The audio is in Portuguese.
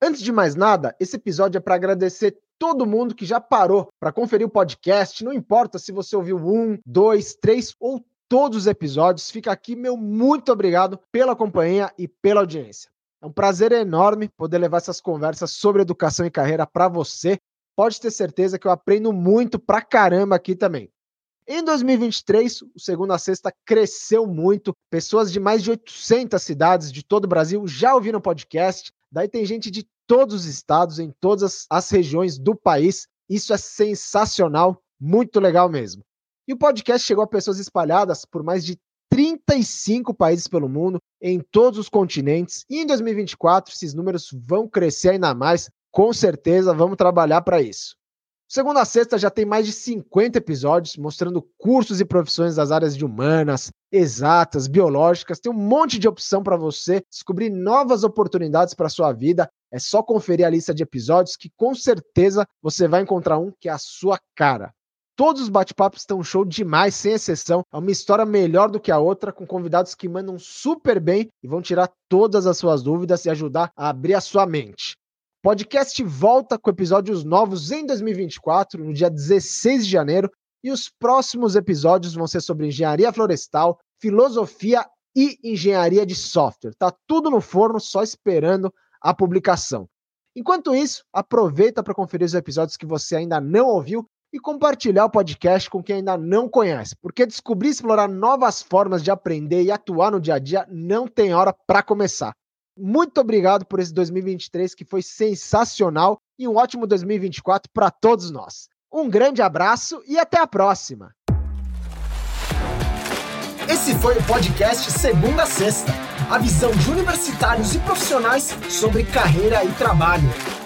Antes de mais nada, esse episódio é para agradecer todo mundo que já parou para conferir o podcast. Não importa se você ouviu um, dois, três ou todos os episódios. Fica aqui meu muito obrigado pela companhia e pela audiência. É um prazer enorme poder levar essas conversas sobre educação e carreira para você. Pode ter certeza que eu aprendo muito pra caramba aqui também. Em 2023, o Segunda a Sexta cresceu muito. Pessoas de mais de 800 cidades de todo o Brasil já ouviram o podcast. Daí tem gente de todos os estados, em todas as regiões do país. Isso é sensacional, muito legal mesmo. E o podcast chegou a pessoas espalhadas por mais de 35 países pelo mundo, em todos os continentes. E em 2024, esses números vão crescer ainda mais. Com certeza, vamos trabalhar para isso. Segunda a sexta já tem mais de 50 episódios mostrando cursos e profissões das áreas de humanas, exatas, biológicas. Tem um monte de opção para você descobrir novas oportunidades para sua vida. É só conferir a lista de episódios que com certeza você vai encontrar um que é a sua cara. Todos os bate-papos estão show demais, sem exceção. É uma história melhor do que a outra, com convidados que mandam super bem e vão tirar todas as suas dúvidas e ajudar a abrir a sua mente. Podcast volta com episódios novos em 2024, no dia 16 de janeiro, e os próximos episódios vão ser sobre engenharia florestal, filosofia e engenharia de software. Tá tudo no forno, só esperando a publicação. Enquanto isso, aproveita para conferir os episódios que você ainda não ouviu e compartilhar o podcast com quem ainda não conhece, porque descobrir e explorar novas formas de aprender e atuar no dia a dia não tem hora para começar. Muito obrigado por esse 2023 que foi sensacional e um ótimo 2024 para todos nós. Um grande abraço e até a próxima. Esse foi o podcast Segunda a Sexta, a visão de universitários e profissionais sobre carreira e trabalho.